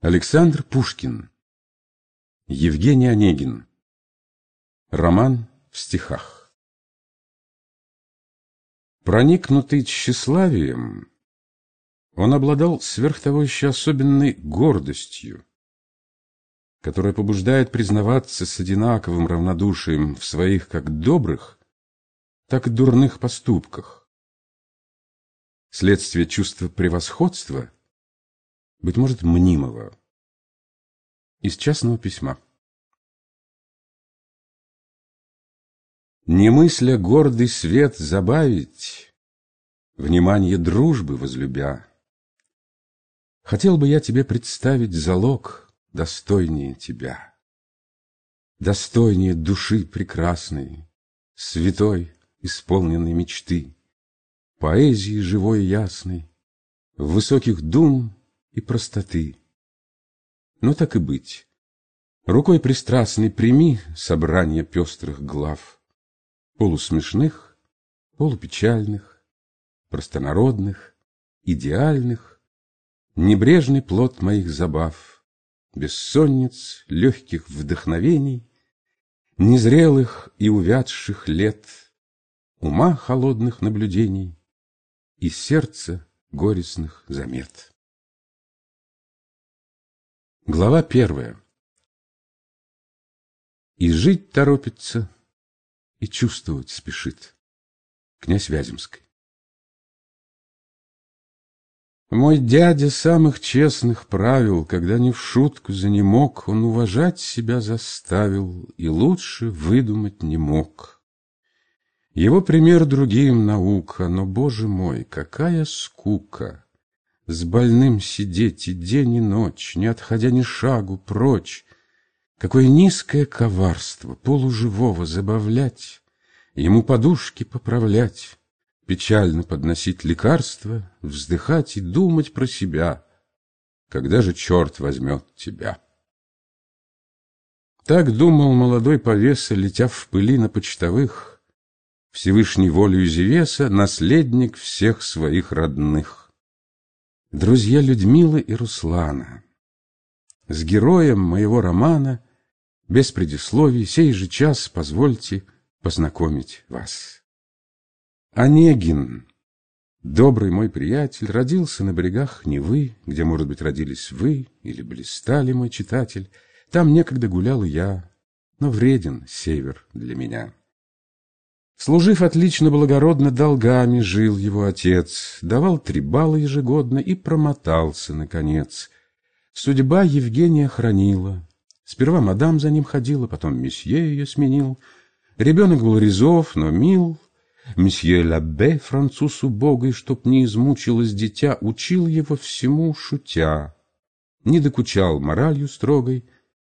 Александр Пушкин. Евгений Онегин. Роман в стихах. Проникнутый тщеславием, он обладал сверхтовощей особенной гордостью, которая побуждает признаваться с одинаковым равнодушием в своих как добрых, так и дурных поступках. Следствие чувства превосходства – быть может, мнимого. Из частного письма. Не мысля гордый свет забавить, Внимание дружбы возлюбя, Хотел бы я тебе представить залог достойнее тебя, Достойнее души прекрасной, Святой, исполненной мечты, Поэзии живой и ясной, Высоких дум и простоты. Но так и быть. Рукой пристрастной прими собрание пестрых глав, полусмешных, полупечальных, простонародных, идеальных, небрежный плод моих забав, бессонниц, легких вдохновений, незрелых и увядших лет, ума холодных наблюдений и сердца горестных замет. Глава первая. И жить торопится, и чувствовать спешит. Князь Вяземский. Мой дядя самых честных правил, Когда не в шутку за не мог, Он уважать себя заставил И лучше выдумать не мог. Его пример другим наука, Но, боже мой, какая скука! С больным сидеть и день, и ночь, Не отходя ни шагу прочь. Какое низкое коварство полуживого забавлять, Ему подушки поправлять, Печально подносить лекарства, Вздыхать и думать про себя, Когда же черт возьмет тебя. Так думал молодой повеса, Летя в пыли на почтовых, Всевышней волею Зевеса Наследник всех своих родных. Друзья Людмилы и Руслана, С героем моего романа Без предисловий сей же час Позвольте познакомить вас. Онегин, добрый мой приятель, Родился на берегах Невы, Где, может быть, родились вы Или блистали, мой читатель. Там некогда гулял я, Но вреден север для меня. Служив отлично благородно, долгами жил его отец, давал три балла ежегодно и промотался, наконец. Судьба Евгения хранила. Сперва мадам за ним ходила, потом месье ее сменил. Ребенок был резов, но мил. Месье Лабе, француз убогой, чтоб не измучилось дитя, учил его всему, шутя. Не докучал моралью строгой,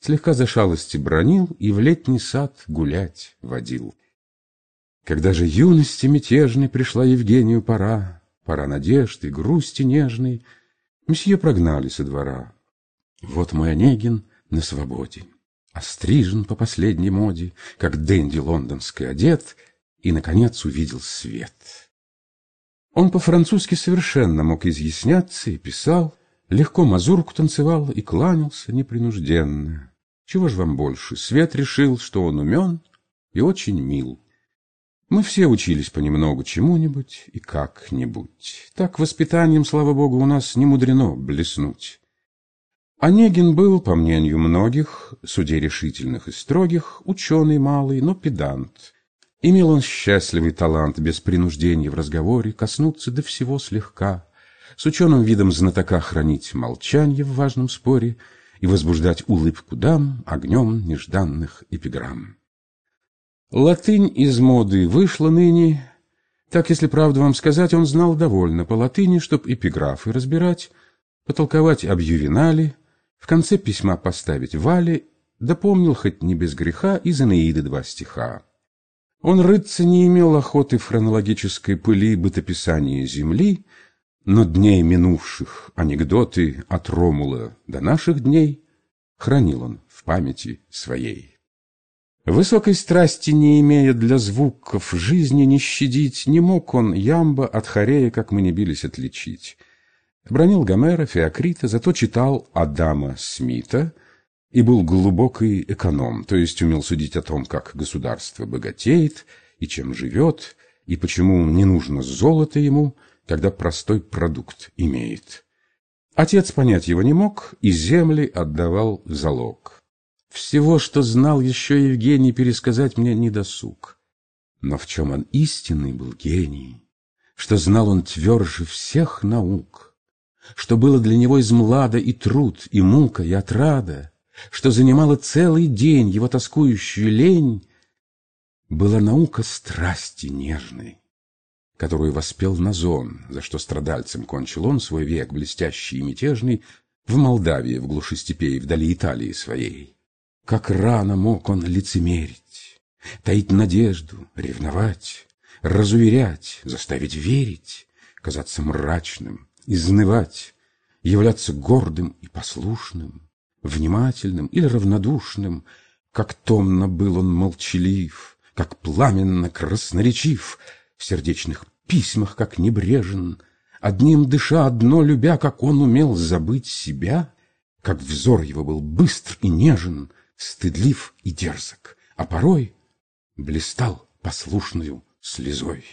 слегка за шалости бронил и в летний сад гулять водил. Когда же юности мятежной пришла Евгению пора, Пора надежды, грусти нежной, Мсье прогнали со двора. Вот мой Онегин на свободе, Острижен по последней моде, Как денди лондонский одет, И, наконец, увидел свет. Он по-французски совершенно мог изъясняться и писал, Легко мазурку танцевал и кланялся непринужденно. Чего ж вам больше? Свет решил, что он умен и очень мил. Мы все учились понемногу чему-нибудь и как-нибудь. Так воспитанием, слава богу, у нас не мудрено блеснуть. Онегин был, по мнению многих, судей решительных и строгих, ученый малый, но педант. Имел он счастливый талант без принуждения в разговоре коснуться до всего слегка, с ученым видом знатока хранить молчание в важном споре и возбуждать улыбку дам огнем нежданных эпиграмм. Латынь из моды вышла ныне. Так, если правду вам сказать, он знал довольно по латыни, чтоб эпиграфы разбирать, потолковать об ювенале, в конце письма поставить вале, да помнил хоть не без греха из Энеиды два стиха. Он рыться не имел охоты в хронологической пыли бытописания земли, но дней минувших анекдоты от Ромула до наших дней хранил он в памяти своей. Высокой страсти не имея для звуков, жизни не щадить, Не мог он ямба от хорея, как мы не бились, отличить. Бронил Гомера, Феокрита, зато читал Адама Смита и был глубокий эконом, то есть умел судить о том, как государство богатеет и чем живет, и почему не нужно золото ему, когда простой продукт имеет. Отец понять его не мог и земли отдавал залог. Всего, что знал еще Евгений, пересказать мне не досуг. Но в чем он истинный был гений, что знал он тверже всех наук — что было для него измлада и труд, и мука, и отрада, что занимала целый день его тоскующую лень, была наука страсти нежной, которую воспел Назон, за что страдальцем кончил он свой век блестящий и мятежный в Молдавии, в глуши степей, вдали Италии своей. Как рано мог он лицемерить, таить надежду, ревновать, разуверять, заставить верить, казаться мрачным, изнывать, являться гордым и послушным, внимательным или равнодушным, как томно был он молчалив, как пламенно красноречив, в сердечных письмах как небрежен, одним дыша, одно любя, как он умел забыть себя, как взор его был быстр и нежен, стыдлив и дерзок, а порой блистал послушную слезой.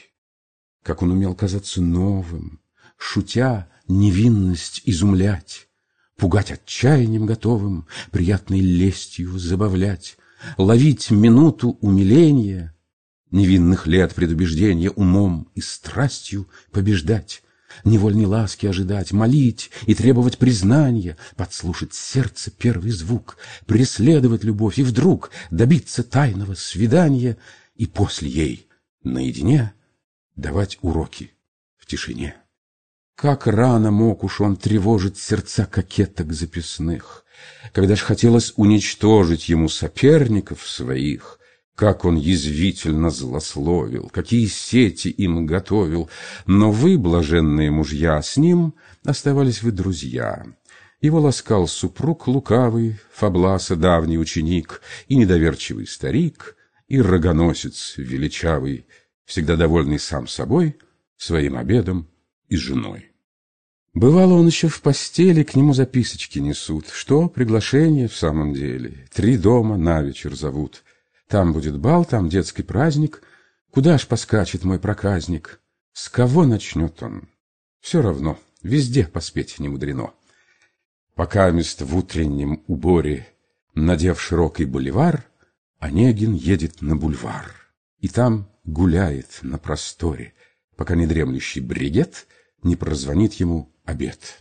Как он умел казаться новым, шутя, невинность изумлять, Пугать отчаянием готовым, приятной лестью забавлять, Ловить минуту умиления, Невинных лет предубеждения умом и страстью побеждать, Невольной ласки ожидать, молить и требовать признания, Подслушать сердце первый звук, преследовать любовь и вдруг Добиться тайного свидания и после ей наедине Давать уроки в тишине. Как рано мог уж он тревожить сердца кокеток записных, Когда ж хотелось уничтожить ему соперников своих, Как он язвительно злословил, какие сети им готовил, Но вы, блаженные мужья, с ним оставались вы друзья. Его ласкал супруг лукавый, Фабласа давний ученик, И недоверчивый старик, и рогоносец величавый, Всегда довольный сам собой, своим обедом и женой. Бывало, он еще в постели, к нему записочки несут. Что, приглашение в самом деле? Три дома на вечер зовут. Там будет бал, там детский праздник. Куда ж поскачет мой проказник? С кого начнет он? Все равно, везде поспеть не мудрено. Пока мест в утреннем уборе, надев широкий боливар, Онегин едет на бульвар. И там гуляет на просторе, пока недремлющий бригет не прозвонит ему обед.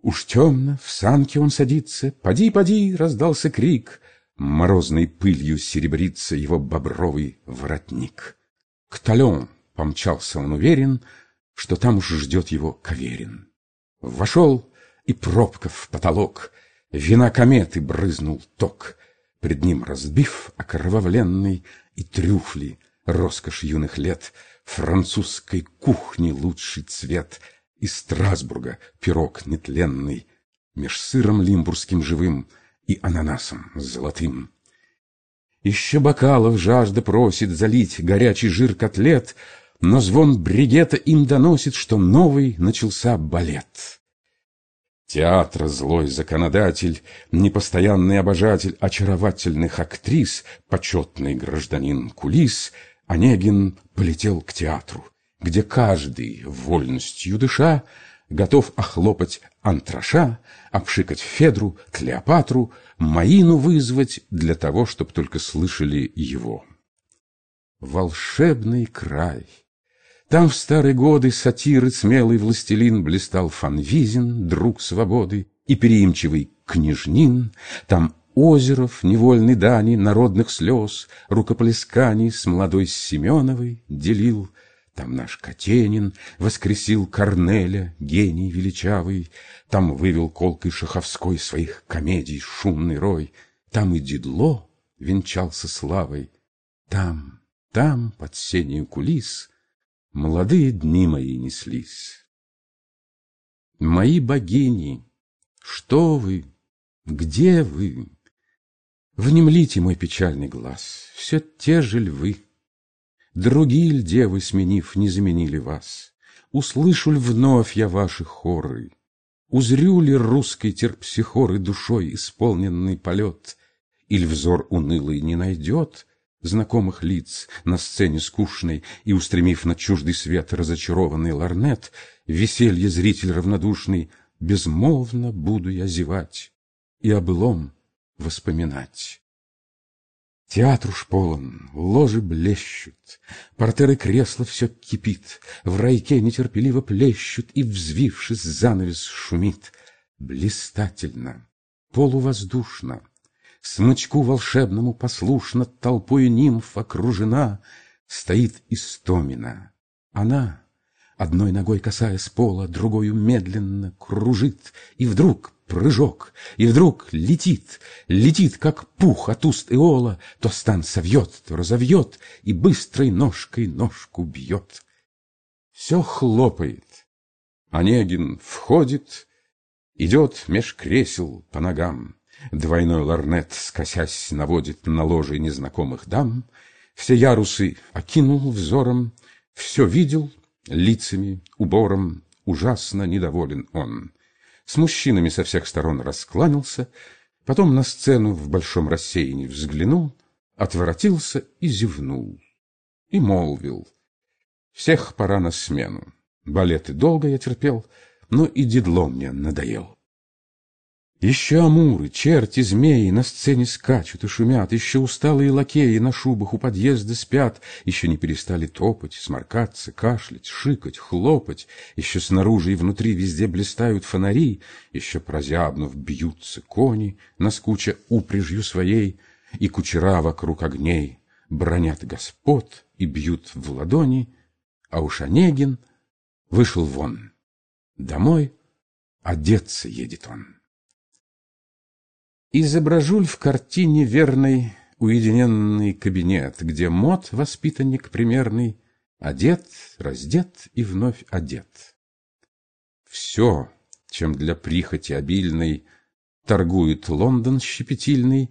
Уж темно, в санке он садится, «Поди, поди!» — раздался крик, Морозной пылью серебрится его бобровый воротник. К тален помчался он уверен, Что там уж ждет его Каверин. Вошел, и пробка в потолок, Вина кометы брызнул ток, Пред ним разбив окровавленный И трюфли, роскошь юных лет, Французской кухни лучший цвет — из Страсбурга пирог нетленный, Меж сыром лимбургским живым И ананасом золотым. Еще бокалов жажда просит Залить горячий жир котлет, Но звон бригета им доносит, Что новый начался балет. Театра злой законодатель, Непостоянный обожатель Очаровательных актрис, Почетный гражданин кулис, Онегин полетел к театру где каждый, вольностью дыша, готов охлопать антраша, обшикать Федру, Клеопатру, Маину вызвать для того, чтобы только слышали его. Волшебный край! Там в старые годы сатиры смелый властелин блистал Фанвизин, друг свободы, и переимчивый княжнин. Там Озеров, невольный дани, народных слез, рукоплесканий с молодой Семеновой делил — там наш Катенин воскресил Корнеля, гений величавый, Там вывел колкой Шаховской своих комедий шумный рой, Там и Дедло венчался славой, Там, там, под сенью кулис, Молодые дни мои неслись. Мои богини, что вы, где вы? Внемлите мой печальный глаз, все те же львы. Другие ль девы, сменив, не заменили вас? Услышу ль вновь я ваши хоры? Узрю ли русской терпсихоры Душой исполненный полет? Иль взор унылый не найдет Знакомых лиц на сцене скучной И, устремив на чуждый свет разочарованный ларнет, Веселье зритель равнодушный, Безмолвно буду я зевать И о воспоминать. Театр уж полон, ложи блещут, портеры кресла все кипит, В райке нетерпеливо плещут, И, взвившись, занавес шумит. Блистательно, полувоздушно, Смычку волшебному послушно Толпою нимф окружена, Стоит Истомина. Она, одной ногой касаясь пола, Другою медленно кружит, И вдруг прыжок, и вдруг летит, летит, как пух от уст Иола, то стан совьет, то разовьет, и быстрой ножкой ножку бьет. Все хлопает. Онегин входит, идет меж кресел по ногам. Двойной ларнет, скосясь, наводит на ложе незнакомых дам. Все ярусы окинул взором, все видел лицами, убором, ужасно недоволен он. С мужчинами со всех сторон раскланялся, потом на сцену в большом рассеянии взглянул, отворотился и зевнул. И молвил. Всех пора на смену. Балеты долго я терпел, но и дедло мне надоел. Еще амуры, черти, змеи на сцене скачут и шумят, Еще усталые лакеи на шубах у подъезда спят, Еще не перестали топать, сморкаться, кашлять, шикать, хлопать, Еще снаружи и внутри везде блистают фонари, Еще прозябнув бьются кони, наскуча упряжью своей, И кучера вокруг огней бронят господ и бьют в ладони, А уж Онегин вышел вон. Домой одеться едет он. Изображу в картине верный уединенный кабинет, Где мод, воспитанник примерный, Одет, раздет и вновь одет. Все, чем для прихоти обильной Торгует Лондон щепетильный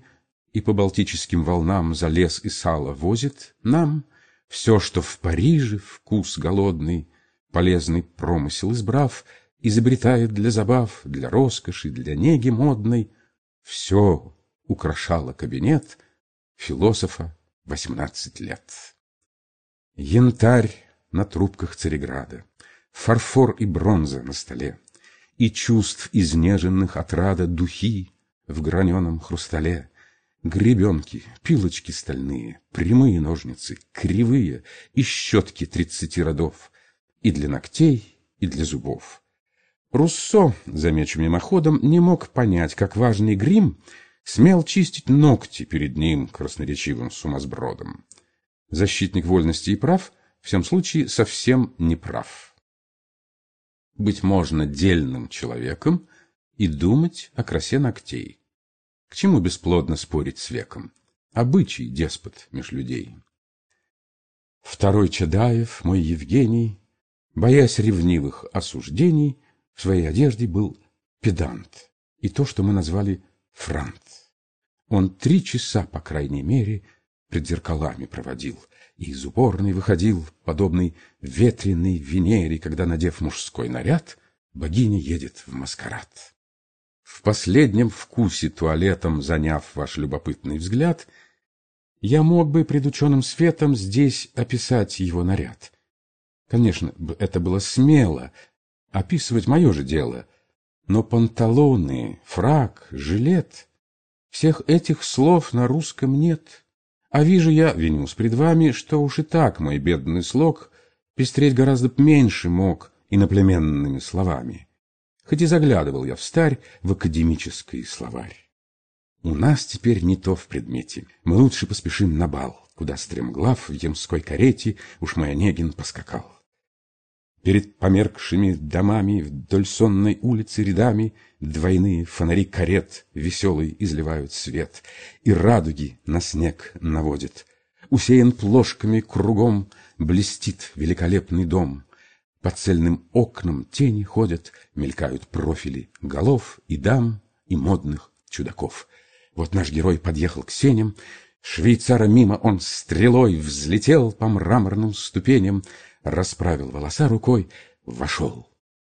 И по балтическим волнам За лес и сало возит нам Все, что в Париже вкус голодный, Полезный промысел избрав, Изобретает для забав, Для роскоши, для неги модной — все украшало кабинет философа восемнадцать лет. Янтарь на трубках Цареграда, фарфор и бронза на столе, и чувств изнеженных отрада духи в граненом хрустале, гребенки, пилочки стальные, прямые ножницы, кривые и щетки тридцати родов, и для ногтей, и для зубов. Руссо, замечу мимоходом, не мог понять, как важный грим смел чистить ногти перед ним красноречивым сумасбродом. Защитник вольности и прав в всем случае совсем не прав. Быть можно дельным человеком и думать о красе ногтей. К чему бесплодно спорить с веком? Обычай деспот меж людей. Второй Чадаев, мой Евгений, боясь ревнивых осуждений, в своей одежде был педант и то, что мы назвали франт. Он три часа, по крайней мере, пред зеркалами проводил и из уборной выходил, подобный ветреной Венере, когда, надев мужской наряд, богиня едет в маскарад. В последнем вкусе туалетом, заняв ваш любопытный взгляд, я мог бы пред ученым светом здесь описать его наряд. Конечно, это было смело, описывать мое же дело. Но панталоны, фрак, жилет — всех этих слов на русском нет. А вижу я, винюсь пред вами, что уж и так мой бедный слог пестреть гораздо меньше мог иноплеменными словами. Хоть и заглядывал я в старь в академический словарь. У нас теперь не то в предмете. Мы лучше поспешим на бал, куда стремглав в ямской карете уж мой Онегин поскакал. Перед померкшими домами вдоль сонной улицы рядами Двойные фонари карет веселый изливают свет, И радуги на снег наводят. Усеян плошками кругом блестит великолепный дом. По цельным окнам тени ходят, мелькают профили голов и дам, и модных чудаков. Вот наш герой подъехал к сеням, Швейцара мимо он стрелой взлетел по мраморным ступеням, расправил волоса рукой, Вошел.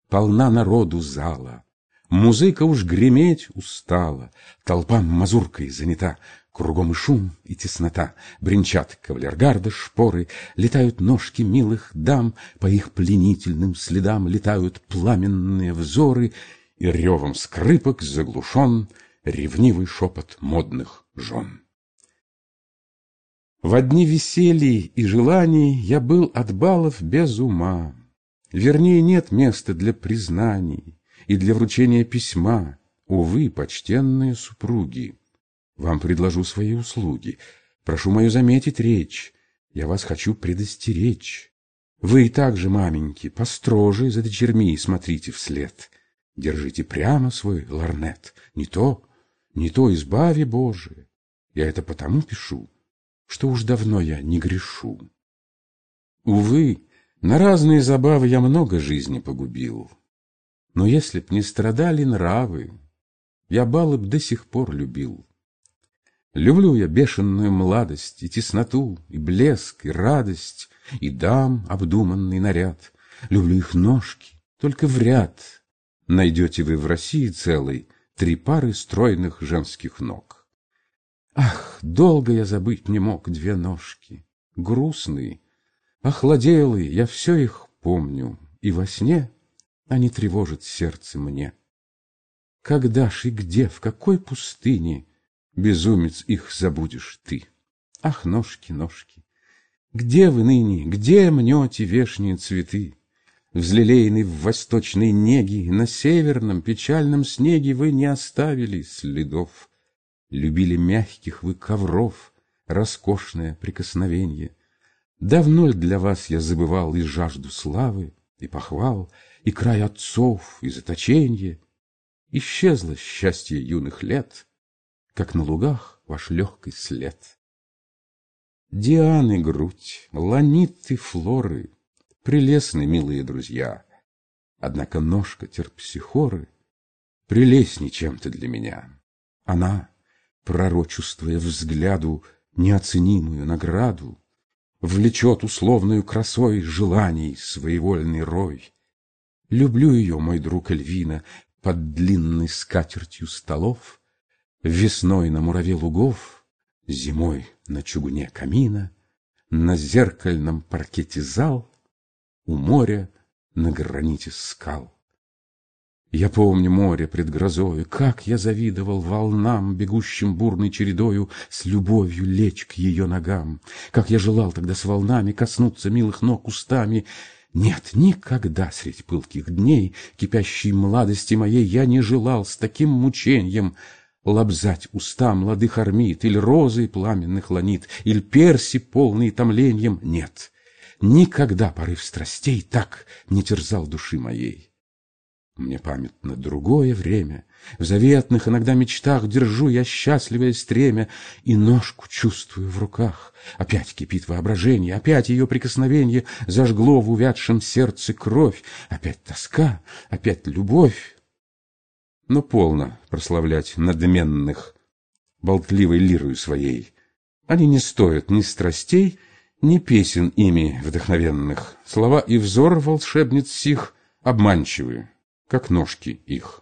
Полна народу зала. Музыка уж греметь устала, Толпа мазуркой занята, Кругом и шум, и теснота, Бренчат кавалергарды, шпоры, Летают ножки милых дам, По их пленительным следам Летают пламенные взоры, И ревом скрипок заглушен Ревнивый шепот модных жен. В одни веселья и желаний Я был от балов без ума, Вернее, нет места для признаний И для вручения письма. Увы, почтенные супруги, Вам предложу свои услуги. Прошу мою заметить речь, Я вас хочу предостеречь. Вы и так же, маменьки, построже За дочерьми смотрите вслед. Держите прямо свой ларнет. Не то, не то избави Боже. Я это потому пишу, Что уж давно я не грешу. Увы, на разные забавы я много жизни погубил. Но если б не страдали нравы, я балы б до сих пор любил. Люблю я бешеную младость, и тесноту, и блеск, и радость, и дам обдуманный наряд. Люблю их ножки, только в ряд найдете вы в России целой три пары стройных женских ног. Ах, долго я забыть не мог две ножки, грустные, Охладелый, я все их помню, и во сне они тревожат сердце мне. Когда ж и где, в какой пустыне, безумец, их забудешь ты? Ах, ножки, ножки, где вы ныне, где мнете вешние цветы? Взлелеянный в восточной неге, на северном печальном снеге вы не оставили следов. Любили мягких вы ковров, роскошное прикосновенье. Давно для вас я забывал и жажду славы, и похвал, и край отцов, и заточенье? Исчезло счастье юных лет, как на лугах ваш легкий след. Дианы грудь, ланиты флоры, прелестны, милые друзья, Однако ножка терпсихоры прелестней чем-то для меня. Она, пророчествуя взгляду неоценимую награду, Влечет условную красой желаний своевольный рой. Люблю ее, мой друг Эльвина, под длинной скатертью столов, Весной на мураве лугов, зимой на чугуне камина, На зеркальном паркете зал, у моря на граните скал. Я помню море пред грозою, Как я завидовал волнам, Бегущим бурной чередою, С любовью лечь к ее ногам. Как я желал тогда с волнами Коснуться милых ног устами. Нет, никогда средь пылких дней Кипящей младости моей Я не желал с таким мучением Лобзать уста молодых армид, Или розы пламенных ланит, Или перси, полные томлением. Нет, никогда порыв страстей Так не терзал души моей. Мне памятно другое время. В заветных иногда мечтах Держу я счастливое стремя И ножку чувствую в руках. Опять кипит воображение, Опять ее прикосновение Зажгло в увядшем сердце кровь. Опять тоска, опять любовь. Но полно прославлять надменных Болтливой лирою своей. Они не стоят ни страстей, Ни песен ими вдохновенных. Слова и взор волшебниц сих Обманчивые как ножки их.